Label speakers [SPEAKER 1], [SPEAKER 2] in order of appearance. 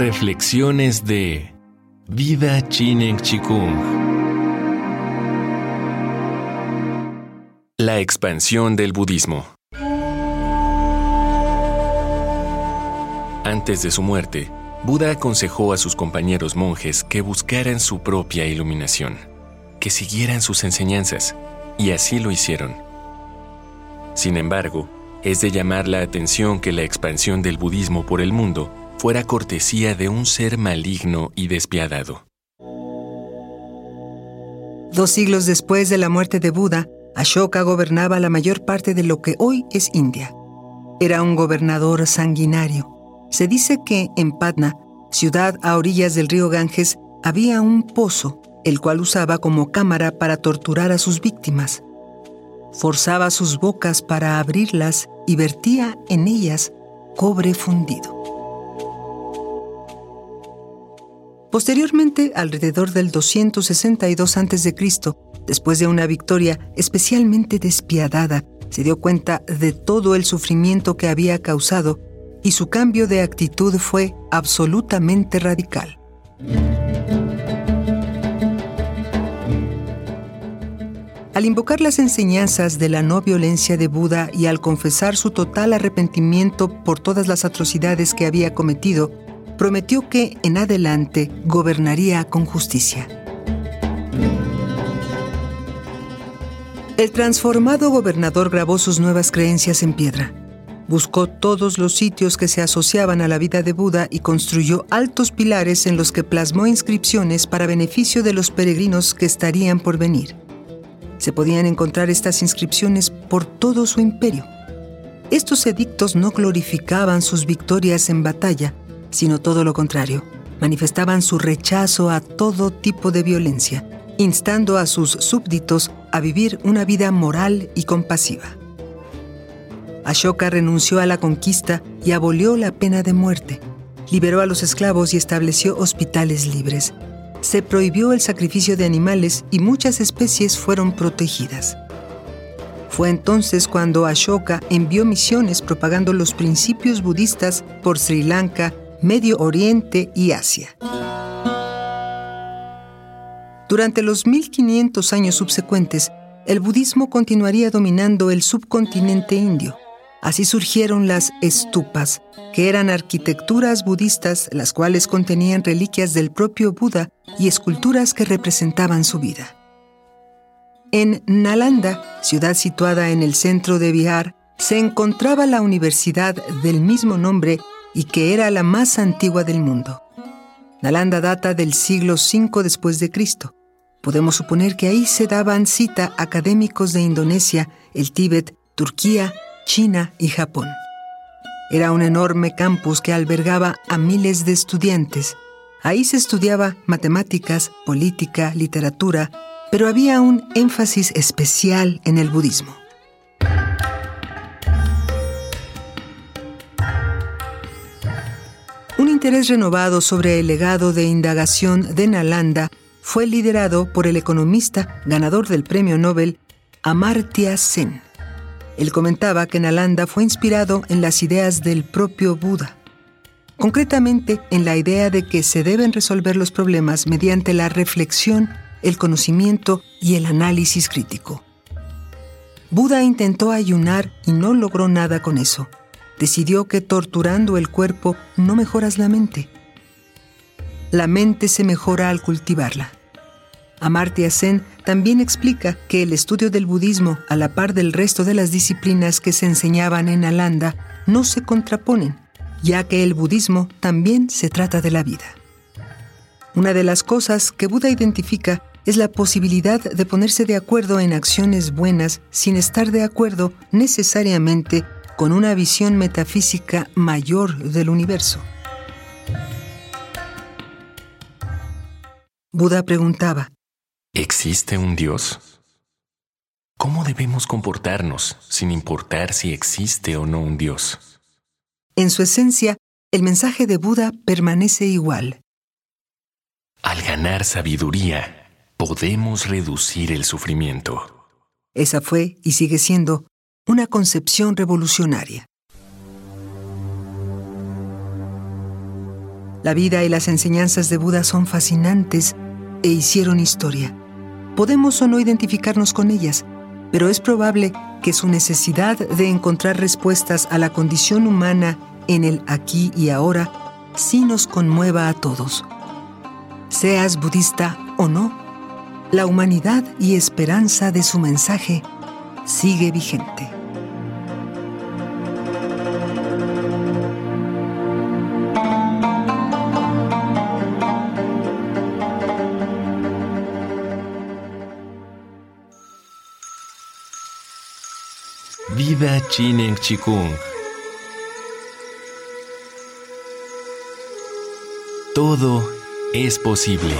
[SPEAKER 1] Reflexiones de Vida Chinen Chikung. La expansión del budismo. Antes de su muerte, Buda aconsejó a sus compañeros monjes que buscaran su propia iluminación, que siguieran sus enseñanzas, y así lo hicieron. Sin embargo, es de llamar la atención que la expansión del budismo por el mundo fuera cortesía de un ser maligno y despiadado.
[SPEAKER 2] Dos siglos después de la muerte de Buda, Ashoka gobernaba la mayor parte de lo que hoy es India. Era un gobernador sanguinario. Se dice que en Patna, ciudad a orillas del río Ganges, había un pozo, el cual usaba como cámara para torturar a sus víctimas. Forzaba sus bocas para abrirlas y vertía en ellas cobre fundido. Posteriormente, alrededor del 262 a.C., después de una victoria especialmente despiadada, se dio cuenta de todo el sufrimiento que había causado y su cambio de actitud fue absolutamente radical. Al invocar las enseñanzas de la no violencia de Buda y al confesar su total arrepentimiento por todas las atrocidades que había cometido, prometió que en adelante gobernaría con justicia. El transformado gobernador grabó sus nuevas creencias en piedra. Buscó todos los sitios que se asociaban a la vida de Buda y construyó altos pilares en los que plasmó inscripciones para beneficio de los peregrinos que estarían por venir. Se podían encontrar estas inscripciones por todo su imperio. Estos edictos no glorificaban sus victorias en batalla, sino todo lo contrario. Manifestaban su rechazo a todo tipo de violencia, instando a sus súbditos a vivir una vida moral y compasiva. Ashoka renunció a la conquista y abolió la pena de muerte, liberó a los esclavos y estableció hospitales libres. Se prohibió el sacrificio de animales y muchas especies fueron protegidas. Fue entonces cuando Ashoka envió misiones propagando los principios budistas por Sri Lanka, Medio Oriente y Asia. Durante los 1500 años subsecuentes, el budismo continuaría dominando el subcontinente indio. Así surgieron las estupas, que eran arquitecturas budistas las cuales contenían reliquias del propio Buda y esculturas que representaban su vida. En Nalanda, ciudad situada en el centro de Bihar, se encontraba la universidad del mismo nombre y que era la más antigua del mundo. Nalanda data del siglo V después de Cristo. Podemos suponer que ahí se daban cita académicos de Indonesia, el Tíbet, Turquía, China y Japón. Era un enorme campus que albergaba a miles de estudiantes. Ahí se estudiaba matemáticas, política, literatura, pero había un énfasis especial en el budismo. Interés renovado sobre el legado de indagación de Nalanda fue liderado por el economista ganador del premio Nobel Amartya Sen. Él comentaba que Nalanda fue inspirado en las ideas del propio Buda, concretamente en la idea de que se deben resolver los problemas mediante la reflexión, el conocimiento y el análisis crítico. Buda intentó ayunar y no logró nada con eso decidió que torturando el cuerpo no mejoras la mente. La mente se mejora al cultivarla. Amartya Sen también explica que el estudio del budismo, a la par del resto de las disciplinas que se enseñaban en Alanda, no se contraponen, ya que el budismo también se trata de la vida. Una de las cosas que Buda identifica es la posibilidad de ponerse de acuerdo en acciones buenas sin estar de acuerdo necesariamente con una visión metafísica mayor del universo. Buda preguntaba,
[SPEAKER 1] ¿existe un Dios? ¿Cómo debemos comportarnos sin importar si existe o no un Dios?
[SPEAKER 2] En su esencia, el mensaje de Buda permanece igual.
[SPEAKER 1] Al ganar sabiduría, podemos reducir el sufrimiento.
[SPEAKER 2] Esa fue y sigue siendo una concepción revolucionaria. La vida y las enseñanzas de Buda son fascinantes e hicieron historia. Podemos o no identificarnos con ellas, pero es probable que su necesidad de encontrar respuestas a la condición humana en el aquí y ahora sí nos conmueva a todos. Seas budista o no, la humanidad y esperanza de su mensaje sigue vigente.
[SPEAKER 1] Viva Chinen Chikung. Todo es posible.